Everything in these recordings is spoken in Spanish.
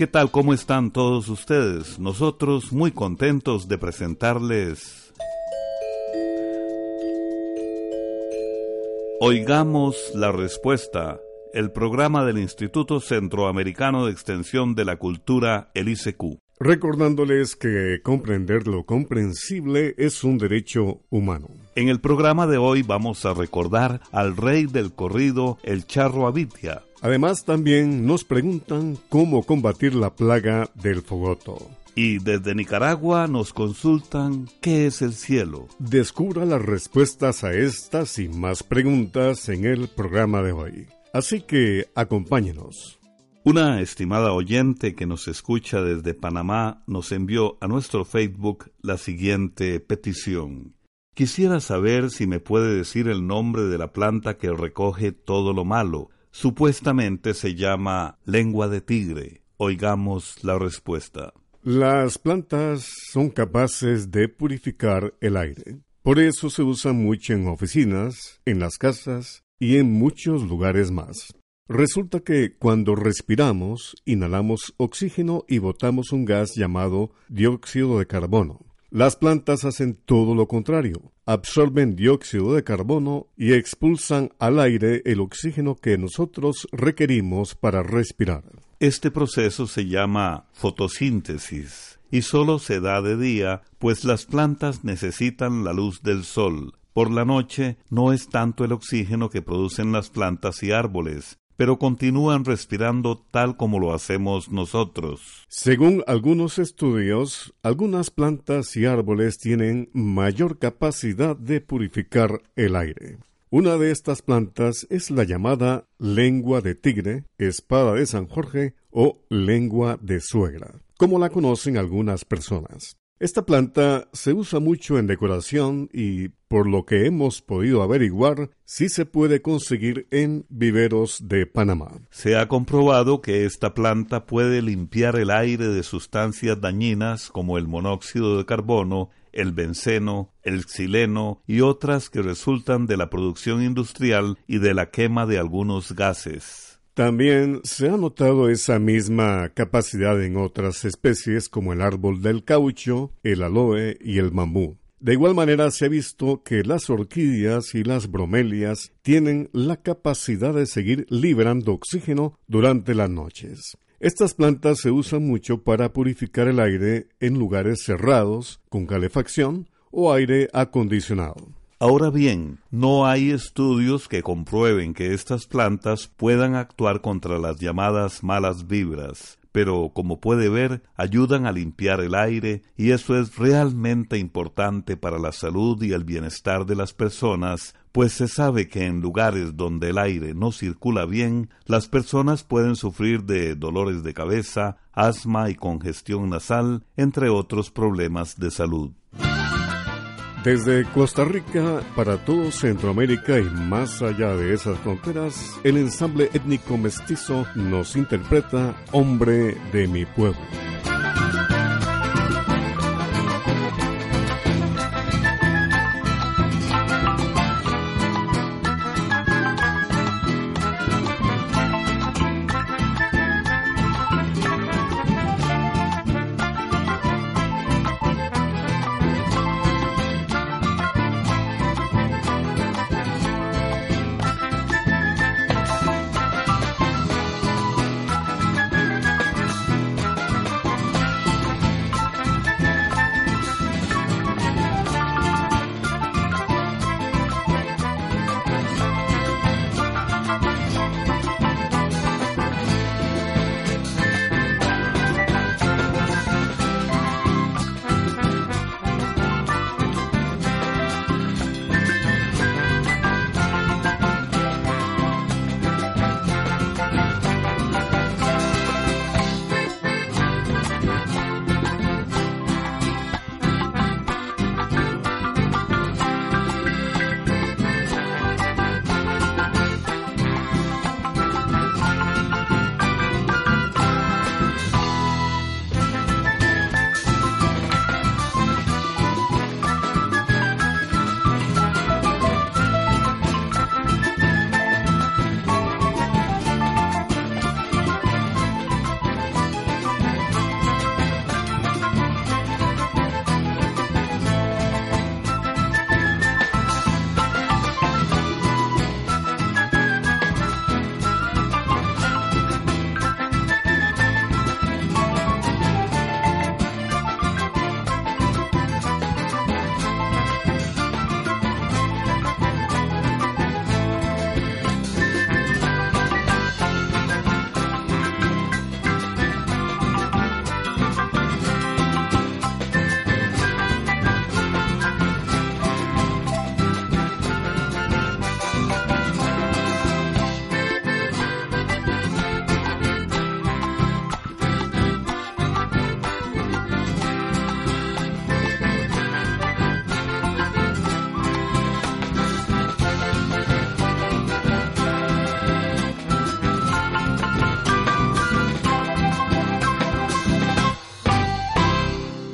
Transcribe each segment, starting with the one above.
¿Qué tal? ¿Cómo están todos ustedes? Nosotros muy contentos de presentarles... Oigamos la respuesta, el programa del Instituto Centroamericano de Extensión de la Cultura, el ICQ. Recordándoles que comprender lo comprensible es un derecho humano. En el programa de hoy vamos a recordar al rey del corrido, el charro Abitia, Además, también nos preguntan cómo combatir la plaga del fogoto. Y desde Nicaragua nos consultan qué es el cielo. Descubra las respuestas a estas y más preguntas en el programa de hoy. Así que acompáñenos. Una estimada oyente que nos escucha desde Panamá nos envió a nuestro Facebook la siguiente petición. Quisiera saber si me puede decir el nombre de la planta que recoge todo lo malo Supuestamente se llama lengua de tigre. Oigamos la respuesta. Las plantas son capaces de purificar el aire. Por eso se usan mucho en oficinas, en las casas y en muchos lugares más. Resulta que cuando respiramos, inhalamos oxígeno y botamos un gas llamado dióxido de carbono. Las plantas hacen todo lo contrario, absorben dióxido de carbono y expulsan al aire el oxígeno que nosotros requerimos para respirar. Este proceso se llama fotosíntesis y solo se da de día, pues las plantas necesitan la luz del sol. Por la noche no es tanto el oxígeno que producen las plantas y árboles, pero continúan respirando tal como lo hacemos nosotros. Según algunos estudios, algunas plantas y árboles tienen mayor capacidad de purificar el aire. Una de estas plantas es la llamada lengua de tigre, espada de San Jorge o lengua de suegra, como la conocen algunas personas. Esta planta se usa mucho en decoración y, por lo que hemos podido averiguar, sí se puede conseguir en viveros de Panamá. Se ha comprobado que esta planta puede limpiar el aire de sustancias dañinas como el monóxido de carbono, el benceno, el xileno y otras que resultan de la producción industrial y de la quema de algunos gases. También se ha notado esa misma capacidad en otras especies como el árbol del caucho, el aloe y el bambú. De igual manera se ha visto que las orquídeas y las bromelias tienen la capacidad de seguir liberando oxígeno durante las noches. Estas plantas se usan mucho para purificar el aire en lugares cerrados, con calefacción o aire acondicionado. Ahora bien, no hay estudios que comprueben que estas plantas puedan actuar contra las llamadas malas vibras, pero como puede ver, ayudan a limpiar el aire y eso es realmente importante para la salud y el bienestar de las personas, pues se sabe que en lugares donde el aire no circula bien, las personas pueden sufrir de dolores de cabeza, asma y congestión nasal, entre otros problemas de salud. Desde Costa Rica para todo Centroamérica y más allá de esas fronteras, el ensamble étnico mestizo nos interpreta Hombre de mi pueblo.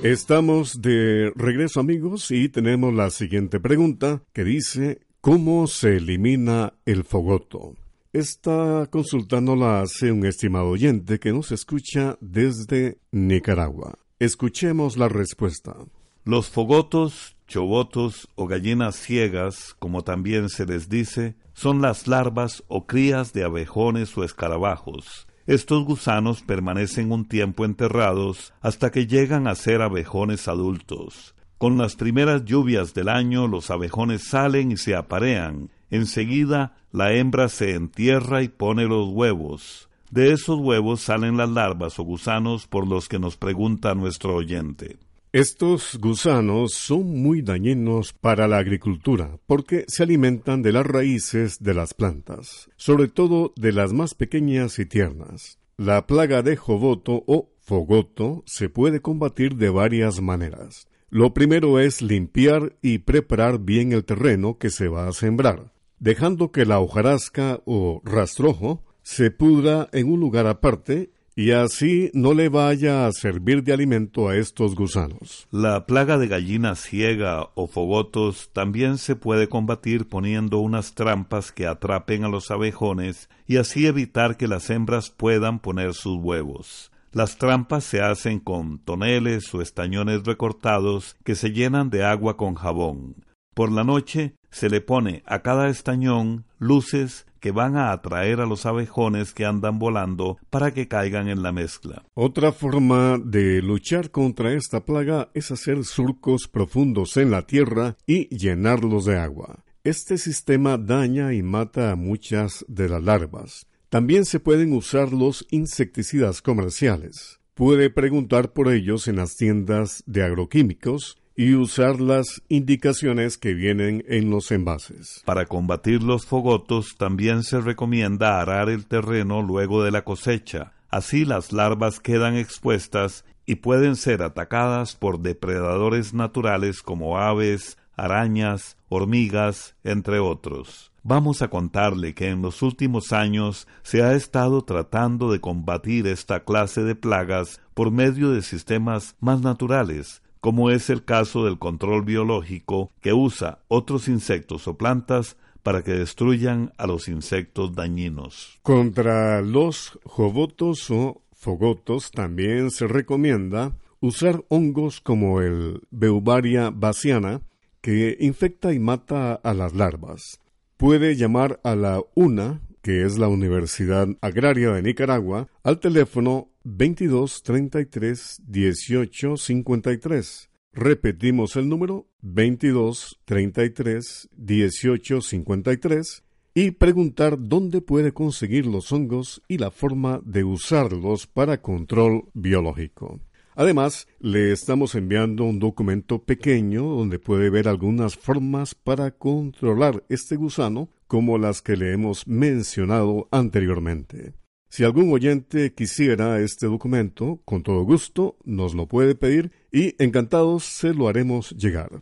Estamos de regreso amigos y tenemos la siguiente pregunta que dice ¿Cómo se elimina el fogoto? Esta consulta nos la hace un estimado oyente que nos escucha desde Nicaragua. Escuchemos la respuesta. Los fogotos, chobotos o gallinas ciegas, como también se les dice, son las larvas o crías de abejones o escarabajos estos gusanos permanecen un tiempo enterrados hasta que llegan a ser abejones adultos. Con las primeras lluvias del año los abejones salen y se aparean. Enseguida la hembra se entierra y pone los huevos. De esos huevos salen las larvas o gusanos por los que nos pregunta nuestro oyente. Estos gusanos son muy dañinos para la agricultura porque se alimentan de las raíces de las plantas, sobre todo de las más pequeñas y tiernas. La plaga de jovoto o fogoto se puede combatir de varias maneras. Lo primero es limpiar y preparar bien el terreno que se va a sembrar, dejando que la hojarasca o rastrojo se pudra en un lugar aparte y así no le vaya a servir de alimento a estos gusanos. La plaga de gallina ciega o fogotos también se puede combatir poniendo unas trampas que atrapen a los abejones y así evitar que las hembras puedan poner sus huevos. Las trampas se hacen con toneles o estañones recortados que se llenan de agua con jabón. Por la noche se le pone a cada estañón luces que van a atraer a los abejones que andan volando para que caigan en la mezcla. Otra forma de luchar contra esta plaga es hacer surcos profundos en la tierra y llenarlos de agua. Este sistema daña y mata a muchas de las larvas. También se pueden usar los insecticidas comerciales. Puede preguntar por ellos en las tiendas de agroquímicos y usar las indicaciones que vienen en los envases. Para combatir los fogotos también se recomienda arar el terreno luego de la cosecha. Así las larvas quedan expuestas y pueden ser atacadas por depredadores naturales como aves, arañas, hormigas, entre otros. Vamos a contarle que en los últimos años se ha estado tratando de combatir esta clase de plagas por medio de sistemas más naturales, como es el caso del control biológico que usa otros insectos o plantas para que destruyan a los insectos dañinos. Contra los jobotos o fogotos también se recomienda usar hongos como el Beuvaria baciana que infecta y mata a las larvas. Puede llamar a la UNA, que es la Universidad Agraria de Nicaragua, al teléfono 22 33 18 53. Repetimos el número 22 33 18 53 y preguntar dónde puede conseguir los hongos y la forma de usarlos para control biológico. Además, le estamos enviando un documento pequeño donde puede ver algunas formas para controlar este gusano como las que le hemos mencionado anteriormente. Si algún oyente quisiera este documento, con todo gusto nos lo puede pedir y encantados se lo haremos llegar.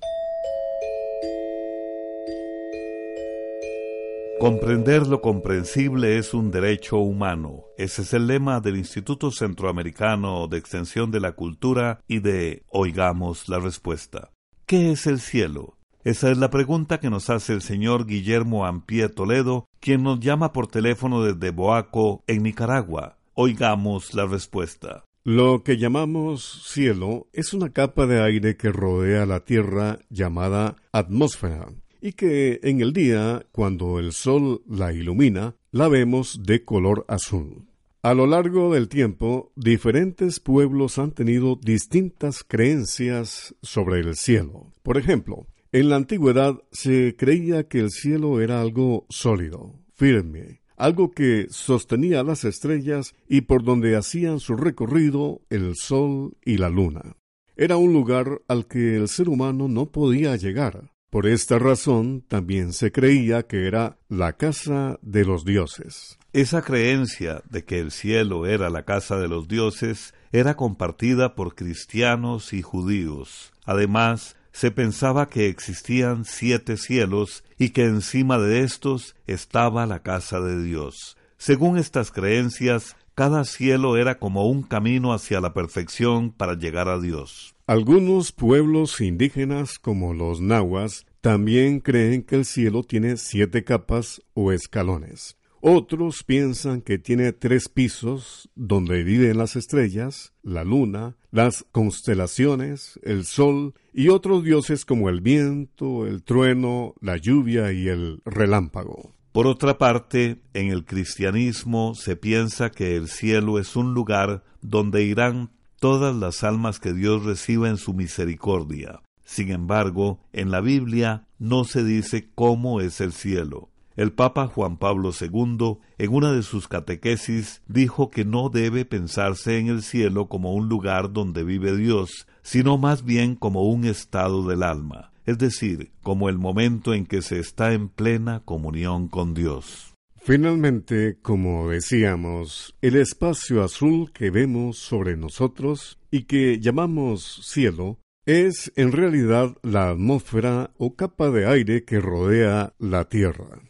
Comprender lo comprensible es un derecho humano. Ese es el lema del Instituto Centroamericano de Extensión de la Cultura y de Oigamos la Respuesta. ¿Qué es el cielo? Esa es la pregunta que nos hace el señor Guillermo Ampie Toledo, quien nos llama por teléfono desde Boaco, en Nicaragua. Oigamos la respuesta. Lo que llamamos cielo es una capa de aire que rodea la Tierra llamada atmósfera y que en el día, cuando el sol la ilumina, la vemos de color azul. A lo largo del tiempo, diferentes pueblos han tenido distintas creencias sobre el cielo. Por ejemplo, en la antigüedad se creía que el cielo era algo sólido, firme, algo que sostenía las estrellas y por donde hacían su recorrido el sol y la luna. Era un lugar al que el ser humano no podía llegar. Por esta razón también se creía que era la casa de los dioses. Esa creencia de que el cielo era la casa de los dioses era compartida por cristianos y judíos. Además, se pensaba que existían siete cielos y que encima de estos estaba la casa de Dios. Según estas creencias, Cada cielo era como un camino hacia la perfección para llegar a Dios. Algunos pueblos indígenas, como los nahuas, también creen que el cielo tiene siete capas o escalones. Otros piensan que tiene tres pisos donde viven las estrellas, la luna, las constelaciones, el sol y otros dioses como el viento, el trueno, la lluvia y el relámpago. Por otra parte, en el cristianismo se piensa que el cielo es un lugar donde irán todas las almas que Dios reciba en su misericordia. Sin embargo, en la Biblia no se dice cómo es el cielo. El Papa Juan Pablo II, en una de sus catequesis, dijo que no debe pensarse en el cielo como un lugar donde vive Dios, sino más bien como un estado del alma, es decir, como el momento en que se está en plena comunión con Dios. Finalmente, como decíamos, el espacio azul que vemos sobre nosotros y que llamamos cielo es en realidad la atmósfera o capa de aire que rodea la Tierra.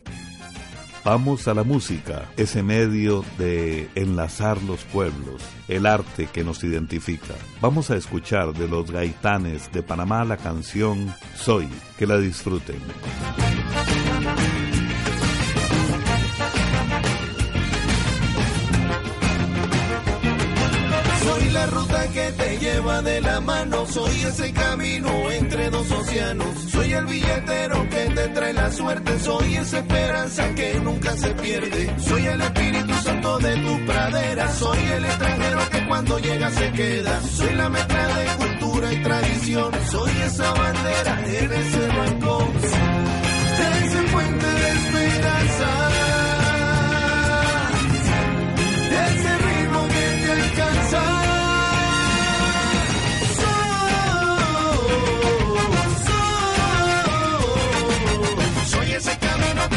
Vamos a la música, ese medio de enlazar los pueblos, el arte que nos identifica. Vamos a escuchar de los gaitanes de Panamá la canción Soy, que la disfruten. La ruta que te lleva de la mano. Soy ese camino entre dos océanos. Soy el billetero que te trae la suerte. Soy esa esperanza que nunca se pierde. Soy el Espíritu Santo de tu pradera. Soy el extranjero que cuando llega se queda. Soy la mezcla de cultura y tradición. Soy esa bandera en ese rincón. Ese puente de esperanza.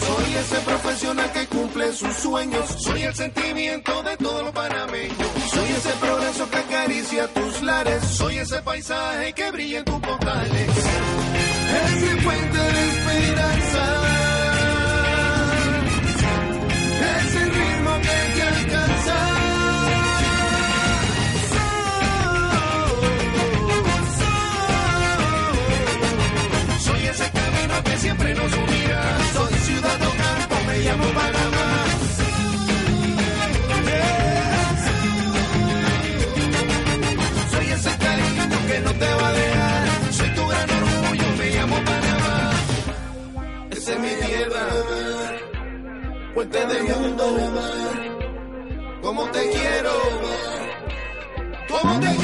Soy ese profesional que cumple sus sueños. Soy el sentimiento de todos los panameños. Soy ese progreso que acaricia tus lares. Soy ese paisaje que brilla en tus portales. Ese puente de esperanza. siempre nos unirá. Soy me llamo Panamá. Soy ese cariño que no te va a dejar. Soy tu gran orgullo, me llamo Panamá. Esa es mi tierra, puente del mundo. Como te quiero, como te quiero.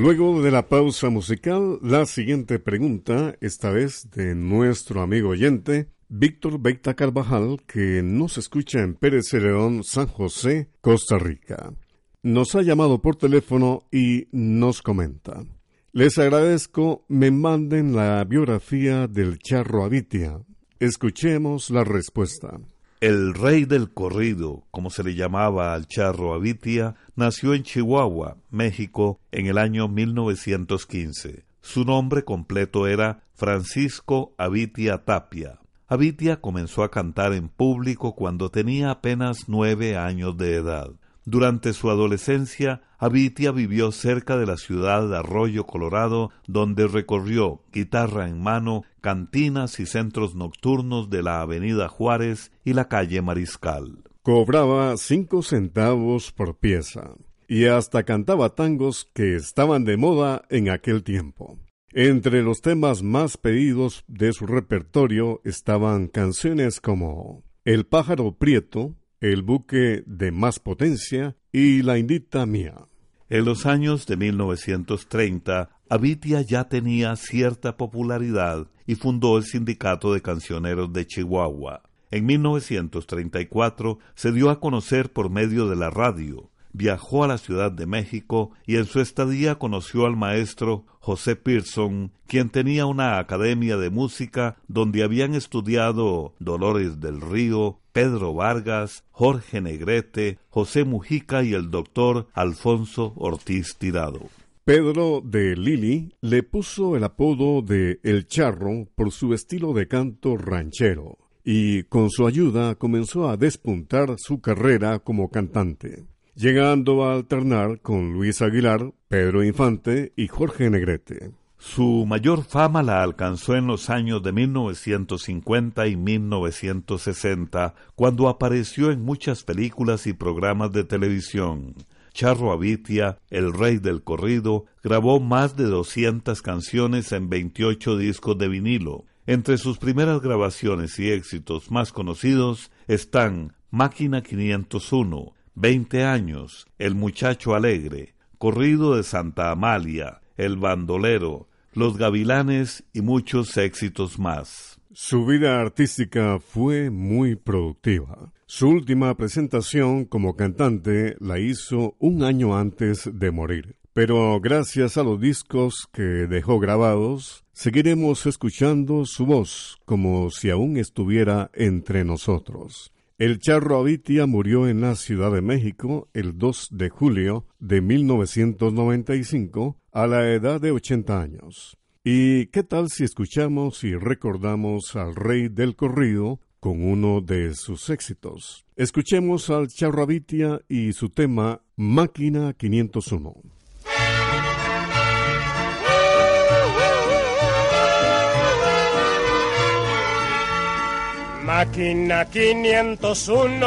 Luego de la pausa musical, la siguiente pregunta, esta vez de nuestro amigo oyente, Víctor Beita Carvajal, que nos escucha en Pérez León, San José, Costa Rica. Nos ha llamado por teléfono y nos comenta. Les agradezco me manden la biografía del charro Abitia. Escuchemos la respuesta. El rey del corrido, como se le llamaba al charro Abitia, nació en Chihuahua, México, en el año 1915. Su nombre completo era Francisco Abitia Tapia. Abitia comenzó a cantar en público cuando tenía apenas nueve años de edad. Durante su adolescencia, Abitia vivió cerca de la ciudad de Arroyo Colorado, donde recorrió, guitarra en mano, cantinas y centros nocturnos de la Avenida Juárez y la calle Mariscal. Cobraba cinco centavos por pieza y hasta cantaba tangos que estaban de moda en aquel tiempo. Entre los temas más pedidos de su repertorio estaban canciones como El pájaro prieto, El buque de más potencia y La indita mía. En los años de 1930, Abitia ya tenía cierta popularidad y fundó el Sindicato de Cancioneros de Chihuahua. En 1934 se dio a conocer por medio de la radio, viajó a la Ciudad de México y en su estadía conoció al maestro José Pearson, quien tenía una academia de música donde habían estudiado Dolores del Río, Pedro Vargas, Jorge Negrete, José Mujica y el doctor Alfonso Ortiz Tirado. Pedro de Lili le puso el apodo de El Charro por su estilo de canto ranchero y con su ayuda comenzó a despuntar su carrera como cantante, llegando a alternar con Luis Aguilar, Pedro Infante y Jorge Negrete. Su mayor fama la alcanzó en los años de 1950 y 1960, cuando apareció en muchas películas y programas de televisión. Charro Abitia, el rey del corrido, grabó más de 200 canciones en 28 discos de vinilo. Entre sus primeras grabaciones y éxitos más conocidos están Máquina 501, 20 años, El muchacho alegre, Corrido de Santa Amalia, El bandolero, Los gavilanes y muchos éxitos más. Su vida artística fue muy productiva. Su última presentación como cantante la hizo un año antes de morir. Pero gracias a los discos que dejó grabados, seguiremos escuchando su voz como si aún estuviera entre nosotros. El charro Abitia murió en la Ciudad de México el 2 de julio de 1995 a la edad de 80 años. ¿Y qué tal si escuchamos y recordamos al rey del corrido con uno de sus éxitos? Escuchemos al charro Abitia y su tema Máquina 501. Máquina 501,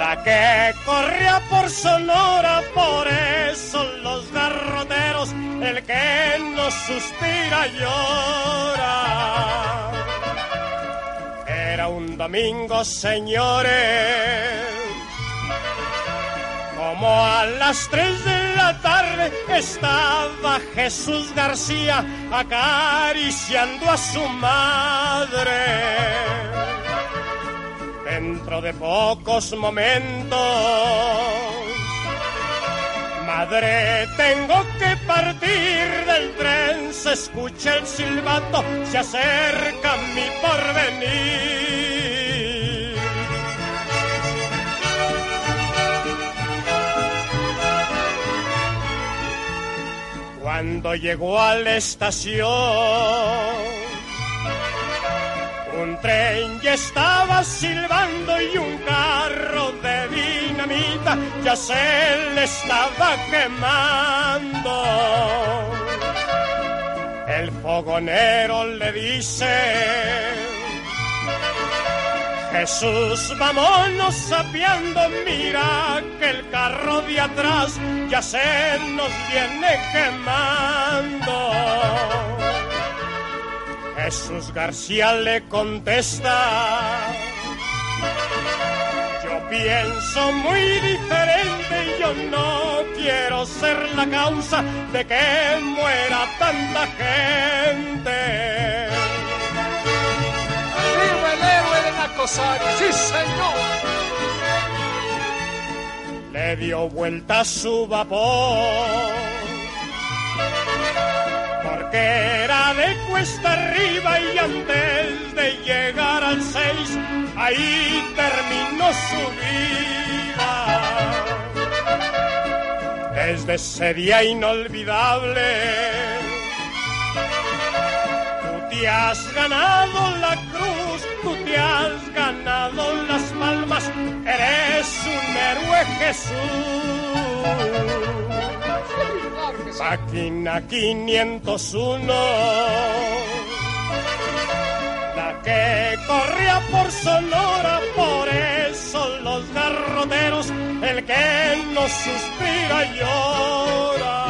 la que corría por Sonora, por eso los garroteros, el que no suspira llora. Era un domingo, señores como a las tres de la tarde estaba Jesús García acariciando a su madre. Dentro de pocos momentos, madre, tengo que partir del tren, se escucha el silbato, se acerca mi porvenir. Cuando llegó a la estación, un tren ya estaba silbando y un carro de dinamita ya se le estaba quemando. El fogonero le dice, Jesús, vámonos sabiando, mira que el carro de atrás ya se nos viene quemando. Jesús García le contesta, yo pienso muy diferente, yo no quiero ser la causa de que muera tanta gente sí señor. Le dio vuelta su vapor, porque era de cuesta arriba y antes de llegar al 6, ahí terminó su vida. Desde ese día inolvidable, tú te has ganado la has ganado las palmas, eres un héroe Jesús. Máquina 501, la que corría por Sonora, por eso los garroteros, el que no suspira llora.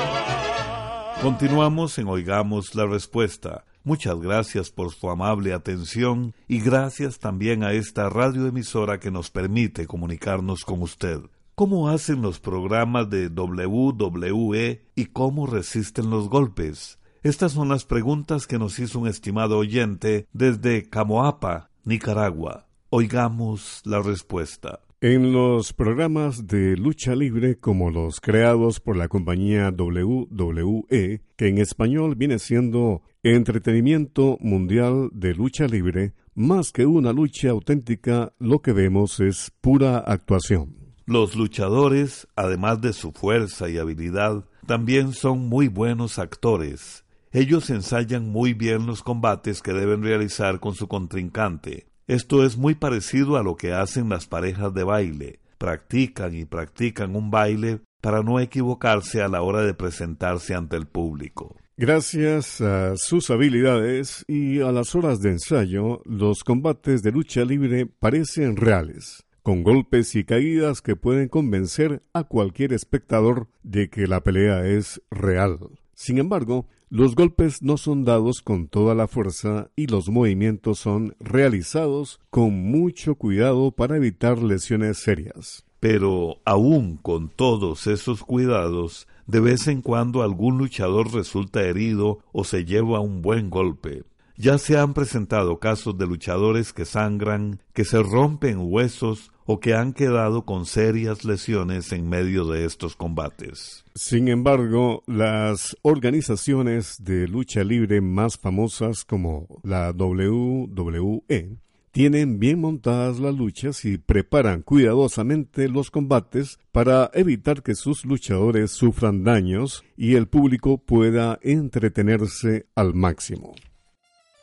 Continuamos en Oigamos la Respuesta. Muchas gracias por su amable atención y gracias también a esta radioemisora que nos permite comunicarnos con usted. ¿Cómo hacen los programas de WWE y cómo resisten los golpes? Estas son las preguntas que nos hizo un estimado oyente desde Camoapa, Nicaragua. Oigamos la respuesta. En los programas de lucha libre como los creados por la compañía WWE, que en español viene siendo Entretenimiento Mundial de Lucha Libre, más que una lucha auténtica, lo que vemos es pura actuación. Los luchadores, además de su fuerza y habilidad, también son muy buenos actores. Ellos ensayan muy bien los combates que deben realizar con su contrincante, esto es muy parecido a lo que hacen las parejas de baile. Practican y practican un baile para no equivocarse a la hora de presentarse ante el público. Gracias a sus habilidades y a las horas de ensayo, los combates de lucha libre parecen reales, con golpes y caídas que pueden convencer a cualquier espectador de que la pelea es real. Sin embargo, los golpes no son dados con toda la fuerza y los movimientos son realizados con mucho cuidado para evitar lesiones serias. Pero aún con todos esos cuidados, de vez en cuando algún luchador resulta herido o se lleva un buen golpe. Ya se han presentado casos de luchadores que sangran, que se rompen huesos o que han quedado con serias lesiones en medio de estos combates. Sin embargo, las organizaciones de lucha libre más famosas como la WWE tienen bien montadas las luchas y preparan cuidadosamente los combates para evitar que sus luchadores sufran daños y el público pueda entretenerse al máximo.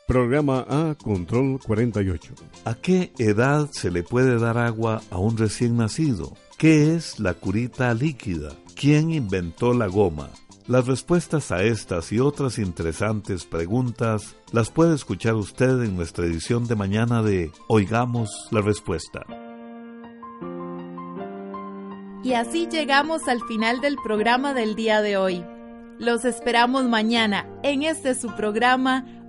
Programa A Control 48. ¿A qué edad se le puede dar agua a un recién nacido? ¿Qué es la curita líquida? ¿Quién inventó la goma? Las respuestas a estas y otras interesantes preguntas las puede escuchar usted en nuestra edición de mañana de Oigamos la Respuesta. Y así llegamos al final del programa del día de hoy. Los esperamos mañana en este su programa